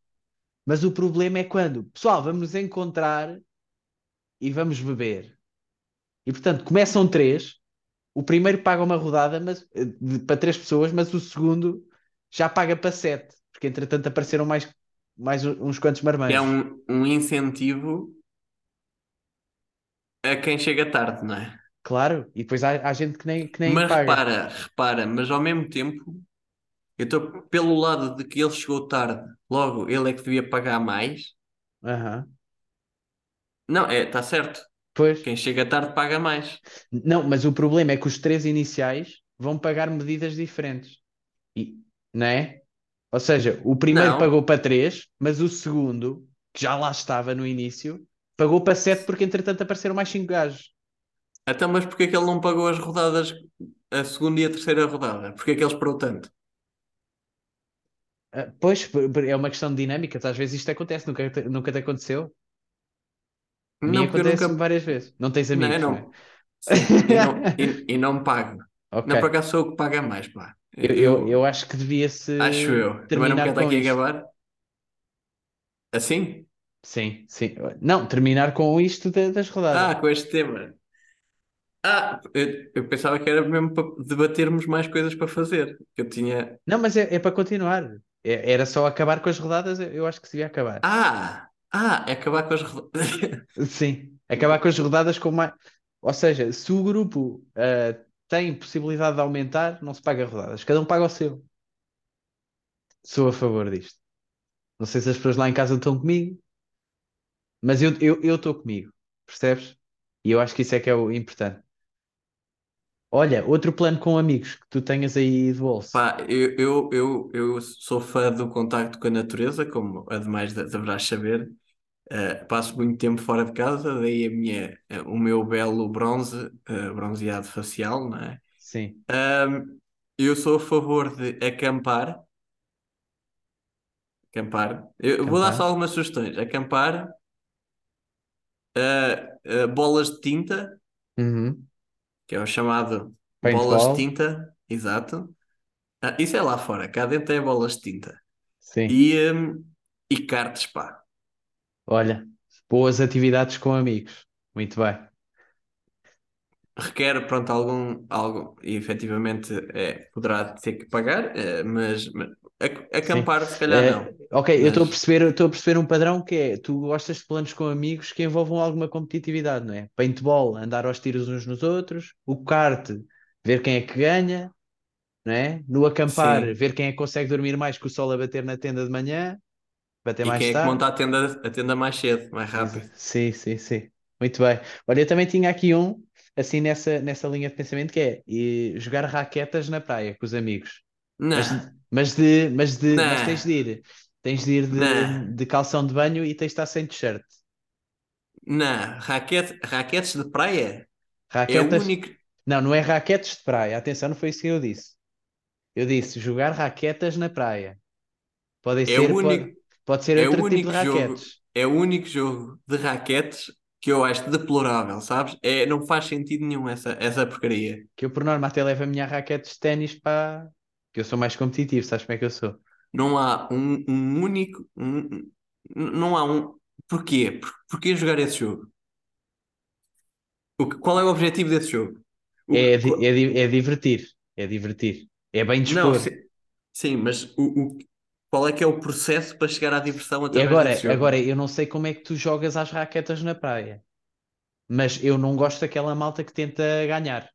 Speaker 4: Mas o problema é quando, pessoal, vamos nos encontrar e vamos beber. E portanto, começam três, o primeiro paga uma rodada mas, eh, de- para três pessoas, mas o segundo já paga para sete, porque entretanto apareceram mais, mais uns quantos marmanjos.
Speaker 3: É um, um incentivo a quem chega tarde, não é?
Speaker 4: Claro, e depois há, há gente que nem, que nem
Speaker 3: Mas
Speaker 4: paga.
Speaker 3: repara, repara, mas ao mesmo tempo, eu estou pelo lado de que ele chegou tarde, logo ele é que devia pagar mais.
Speaker 4: Aham.
Speaker 3: Não, é, está certo.
Speaker 4: Pois.
Speaker 3: Quem chega tarde paga mais.
Speaker 4: Não, mas o problema é que os três iniciais vão pagar medidas diferentes. E, não é? Ou seja, o primeiro
Speaker 3: Não.
Speaker 4: pagou para três, mas o segundo, que já lá estava no início, pagou para sete porque entretanto apareceram mais cinco gajos.
Speaker 3: Então, mas porquê que ele não pagou as rodadas, a segunda e a terceira rodada? Porquê que ele esperou tanto?
Speaker 4: Ah, pois, é uma questão de dinâmica. Às vezes isto acontece, nunca, te- nunca te aconteceu?
Speaker 3: Não, porque
Speaker 4: acontece-me
Speaker 3: nunca.
Speaker 4: várias vezes. Não tens amigos, não é?
Speaker 3: não. Sim, e não, e, e não pago.
Speaker 4: Ok.
Speaker 3: Não, por acaso sou eu que paga mais, pá.
Speaker 4: Eu, eu, eu acho que devia-se
Speaker 3: acho eu. Também não quero estar aqui a gabar. Assim?
Speaker 4: Sim, sim. Não, terminar com isto da- das rodadas.
Speaker 3: Ah, com este tema. Ah, eu, eu pensava que era mesmo para debatermos mais coisas para fazer. Que eu tinha.
Speaker 4: Não, mas é, é para continuar. É- era só acabar com as rodadas, eu eu acho que se devia acabar.
Speaker 3: Ah! Ah, é acabar com as. ro-
Speaker 4: Sim, acabar com as rodadas com mais. Ou seja, se o grupo ah, tem possibilidade de aumentar, não se paga rodadas. Cada um paga o seu. Sou a favor disto. Não sei se as pessoas lá em casa estão comigo, mas eu eu eu estou comigo, percebes? E eu acho que isso é que é o importante. Olha, outro plano com amigos que tu tenhas aí de bolso.
Speaker 3: Pá, eu, eu, eu, eu sou fã do contacto com a natureza, como ademais de- deverás saber. Uh, passo muito tempo fora de casa, daí a minha, uh, o meu belo bronze, uh, bronzeado facial, não é?
Speaker 4: Sim,
Speaker 3: Um, eu sou a favor de acampar. Acampar. Eu vou dar só
Speaker 4: acampar.
Speaker 3: algumas sugestões. Acampar, uh, uh, bolas de tinta,
Speaker 4: Uhum.
Speaker 3: que é o chamado bolas de
Speaker 4: Paintball.
Speaker 3: tinta, exato. Ah, isso é lá fora, cá dentro é bolas de tinta.
Speaker 4: Sim.
Speaker 3: E, um, e cartas, pá.
Speaker 4: Olha, boas atividades com amigos. Muito bem.
Speaker 3: Requer, pronto, algum, algo, e efetivamente é, poderá ter que pagar, eh, mas, mas ac- acampar se calhar
Speaker 4: Eh,
Speaker 3: não.
Speaker 4: ok, eu estou a
Speaker 3: Mas
Speaker 4: perceber, estou a perceber um padrão que é tu gostas de planos com amigos que envolvam alguma competitividade, não é? Paintball, andar aos tiros uns nos outros, o kart, ver quem é que ganha, não é? No acampar,
Speaker 3: sim.
Speaker 4: ver quem é que consegue dormir mais com o sol a bater na tenda de manhã, bater
Speaker 3: E
Speaker 4: mais
Speaker 3: quem é que
Speaker 4: tarde.
Speaker 3: monta a tenda, a tenda mais cedo, mais rápido?
Speaker 4: Sim, sim, sim. Muito bem. Olha, eu também tinha aqui um, assim, nessa, nessa linha de pensamento, que é e jogar raquetas na praia com os amigos. Mas,
Speaker 3: Não,
Speaker 4: mas, de, mas, de, mas tens
Speaker 3: não,
Speaker 4: de ir, tens de ir de,
Speaker 3: não,
Speaker 4: de calção de banho e tens de estar sem t-shirt.
Speaker 3: não. Raquete, raquetes de praia é o
Speaker 4: Raquetas,
Speaker 3: único.
Speaker 4: não, não é raquetes de praia. Atenção, não foi isso que eu disse. Eu disse jogar raquetas na praia. Podem
Speaker 3: É o
Speaker 4: ser, pode,
Speaker 3: único,
Speaker 4: pode ser
Speaker 3: é o
Speaker 4: outro tipo de
Speaker 3: único jogo,
Speaker 4: raquetes.
Speaker 3: é o único jogo de raquetes que eu acho deplorável, sabes? É, não faz sentido nenhum essa, essa porcaria.
Speaker 4: Que eu, por norma, até levo a minha raquete de ténis para. Eu sou mais competitivo, sabes como é que eu sou?
Speaker 3: Não há um, um único. um- não há um. Porquê? Por, porquê jogar esse jogo? O que- qual é o objetivo desse jogo? O
Speaker 4: É,
Speaker 3: qual-
Speaker 4: é, é divertir. É divertir. É bem
Speaker 3: não,
Speaker 4: dispor.
Speaker 3: sim, mas o, o- qual é que é o processo para chegar à diversão
Speaker 4: E
Speaker 3: através
Speaker 4: agora,
Speaker 3: desse jogo?
Speaker 4: agora, eu não sei como é que tu jogas às raquetas na praia, mas eu não gosto daquela malta que tenta ganhar,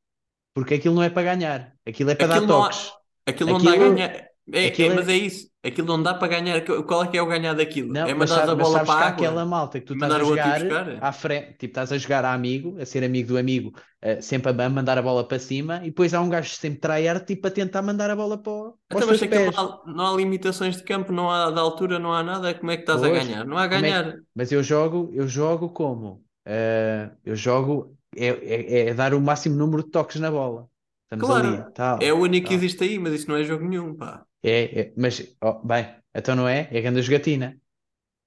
Speaker 4: porque aquilo não é para ganhar, aquilo é para dar
Speaker 3: Aquilo há-
Speaker 4: toques.
Speaker 3: Aquilo não dá a
Speaker 4: Aquilo,
Speaker 3: ganhar. É, é,
Speaker 4: aquilo
Speaker 3: mas
Speaker 4: é.
Speaker 3: é isso. Aquilo não dá para ganhar. Qual é que é o ganhar daquilo?
Speaker 4: Não,
Speaker 3: É mandar a bola para a
Speaker 4: aquela malta que tu estás a jogar à frente, tipo, estás a jogar a amigo, a ser amigo do amigo, eh, sempre a mandar a bola para cima, e depois há um gajo sempre tryhard, tipo, a tentar mandar a bola para, o- para os
Speaker 3: Então,
Speaker 4: teus
Speaker 3: aquilo
Speaker 4: pés.
Speaker 3: não há, não há limitações de campo, não há de altura, não há nada, como é que estás a
Speaker 4: Pois,
Speaker 3: ganhar? Não há a
Speaker 4: como é que...
Speaker 3: ganhar.
Speaker 4: Mas eu jogo, eu jogo como? Eh, eu jogo, é, é, é dar o máximo número de toques na bola. Estamos ali,
Speaker 3: Claro, é
Speaker 4: tal,
Speaker 3: o único que existe aí, mas isso não é jogo nenhum, pá.
Speaker 4: É, é, mas, ó, bem, então não é? É grande jogatina.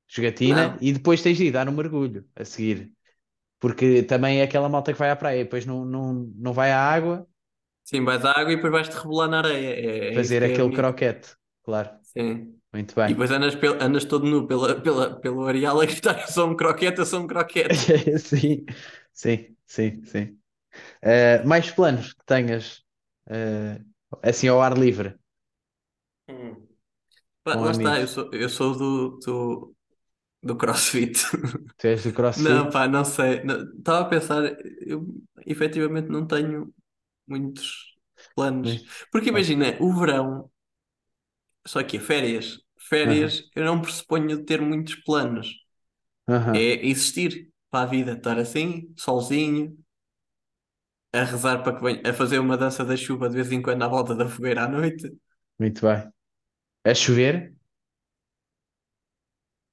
Speaker 4: Jogatina
Speaker 3: Não,
Speaker 4: e depois tens de ir dar um mergulho a seguir. Porque também é aquela malta que vai à praia e depois não, não, não vai à água
Speaker 3: sim, vais à água e depois vais-te rebolar na areia. É, é
Speaker 4: fazer
Speaker 3: é
Speaker 4: aquele croquete. Claro,
Speaker 3: Sim.
Speaker 4: muito
Speaker 3: E
Speaker 4: bem.
Speaker 3: depois andas, pel- andas todo nu pela, pela, pelo areal a gritar: sou um croquete, sou um croquete.
Speaker 4: Sim, sim, sim, sim. Eh, mais planos que tenhas eh, assim ao ar livre,
Speaker 3: Hum. Pá, Lá está, eu sou, eu sou do, do, do CrossFit.
Speaker 4: Tu és do
Speaker 3: Não,
Speaker 4: CrossFit?
Speaker 3: pá, não sei. Não- Estava a pensar, eu efetivamente não tenho muitos planos. Porque imagina, o verão, só que é férias. Férias, eu não pressuponho ter muitos planos. É existir para a vida, estar assim, solzinho, a rezar para que venha, a fazer uma dança da chuva de vez em quando à volta da fogueira à noite,
Speaker 4: Muito bem. A chover?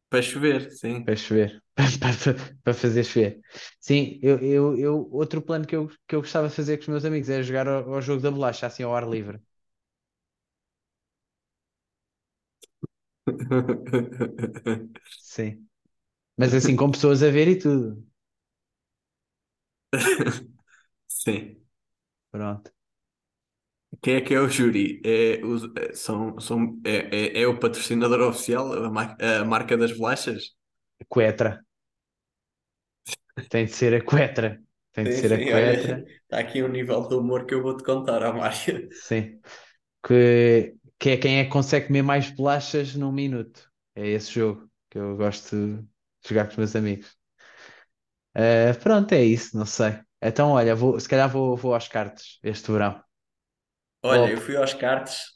Speaker 3: para chover, sim.
Speaker 4: Para chover. Para, fazer chover. Sim, eu, eu, eu, outro plano que eu, que eu gostava de fazer com os meus amigos é jogar ao, ao jogo da bolacha, assim ao ar livre. Sim. Mas assim, com pessoas a ver e tudo.
Speaker 3: Sim.
Speaker 4: Pronto.
Speaker 3: Quem é que é o júri? É, os- é- são, são, é, é, é o patrocinador oficial, a, mar- a marca das bolachas?
Speaker 4: Coetra. Tem de ser a Coetra. Tem de
Speaker 3: Sim,
Speaker 4: ser a
Speaker 3: sim,
Speaker 4: Coetra.
Speaker 3: olha, está aqui um nível de humor que eu vou-te contar, à Mária.
Speaker 4: Sim. Que, que é quem é que consegue comer mais bolachas num minuto. É esse jogo que eu gosto de jogar com os meus amigos. Eh, pronto, é isso, não sei. Então, olha, vou, se calhar vou, vou aos cartes este verão.
Speaker 3: Olha, eu fui aos cartes,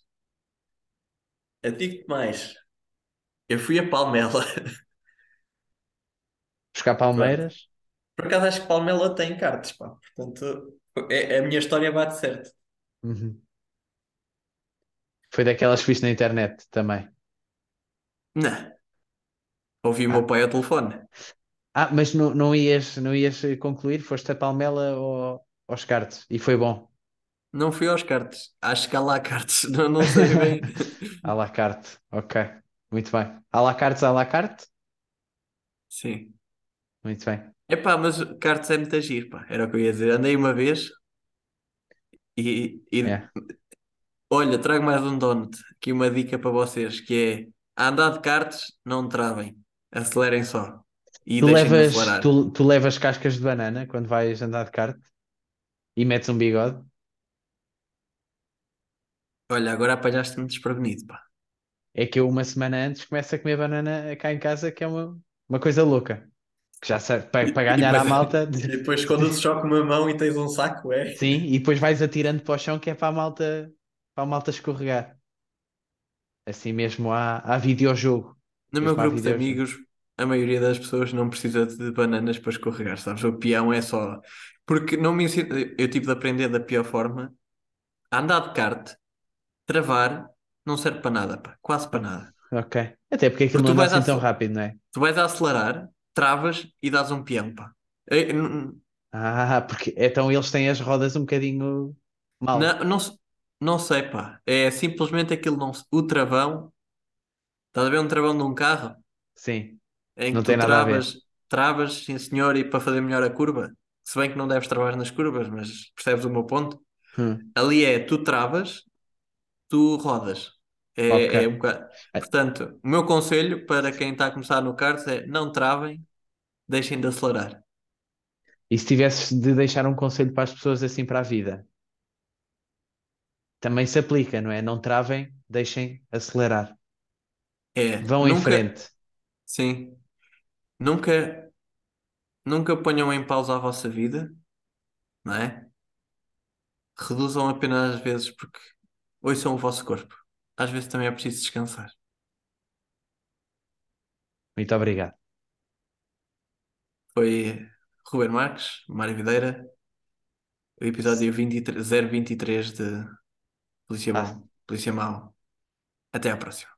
Speaker 3: eu digo-te mais, eu fui a Palmela.
Speaker 4: Buscar palmeiras.
Speaker 3: Por acaso acho que Palmela tem cartes, pá. Portanto, é, a minha história bate certo.
Speaker 4: Uhum. Foi daquelas que viste na internet também.
Speaker 3: Não. Ouvi o meu pai ao telefone.
Speaker 4: Ah, mas não, não ias, não ias concluir? Foste a Palmela ou aos cartes e foi bom.
Speaker 3: Não fui aos cartes. Acho que há lá cartes. Não, não sei bem.
Speaker 4: À la carte. Ok. Muito bem. À la cartes, à la carte?
Speaker 3: Sim.
Speaker 4: Muito bem.
Speaker 3: Epá, mas cartes é muito agir, pá. Era o que eu ia dizer. Andei uma vez e, e
Speaker 4: É.
Speaker 3: olha, trago mais um donut. Aqui uma dica para vocês, que é a andar de cartes, não travem. Acelerem só. E
Speaker 4: Tu levas, tu, tu levas cascas de banana quando vais andar de kart e metes um bigode?
Speaker 3: Olha, agora apanhaste-me desprevenido, pá.
Speaker 4: É que eu uma semana antes começo a comer banana cá em casa, que é uma, uma coisa louca. Que já serve para, para ganhar à malta.
Speaker 3: E depois quando se choca uma mão e tens um saco, é?
Speaker 4: Sim, e depois vais atirando para o chão que é para a malta, para a malta escorregar. Assim mesmo há, há videojogo.
Speaker 3: No meu
Speaker 4: Mesmo há
Speaker 3: grupo de amigos, a maioria das pessoas não precisa de bananas para escorregar, sabes? O peão é só. Porque não me ensina... Eu tive de aprender da pior forma. A andar de kart, travar, não serve para nada, pá. Quase para nada.
Speaker 4: Ok. Até porque aquilo
Speaker 3: Porque
Speaker 4: não
Speaker 3: vais
Speaker 4: assim tão rápido, não é?
Speaker 3: Tu vais a acelerar, travas e dás um peão, pá.
Speaker 4: Ah, porque então eles têm as rodas um bocadinho mal.
Speaker 3: Não, não, não sei, pá. É simplesmente aquilo não. O travão. Estás a ver um travão de um carro?
Speaker 4: Sim.
Speaker 3: Em que
Speaker 4: Não
Speaker 3: tu
Speaker 4: tem nada a ver.
Speaker 3: travas, travas, sim senhor, e para fazer melhor a curva. Se bem que não deves travar nas curvas, mas percebes o meu ponto?
Speaker 4: Hum.
Speaker 3: Ali é tu travas, tu rodas. É,
Speaker 4: Ok.
Speaker 3: é um bocado. Portanto, o meu conselho para quem está a começar no kart é não travem, deixem de acelerar.
Speaker 4: E se tivesses de deixar um conselho para as pessoas assim para a vida? Também se aplica, não é? Não travem, deixem acelerar.
Speaker 3: É,
Speaker 4: Vão em
Speaker 3: nunca,
Speaker 4: frente.
Speaker 3: sim, nunca, nunca ponham em pausa a vossa vida, não é? Reduzam apenas às vezes porque ouçam o vosso corpo. Às vezes também é preciso descansar.
Speaker 4: Muito obrigado.
Speaker 3: Foi Ruben Marques, Mário Videira, o episódio 23, 023 de Polícia
Speaker 4: Ah.
Speaker 3: Polícia Mau. Até à próxima.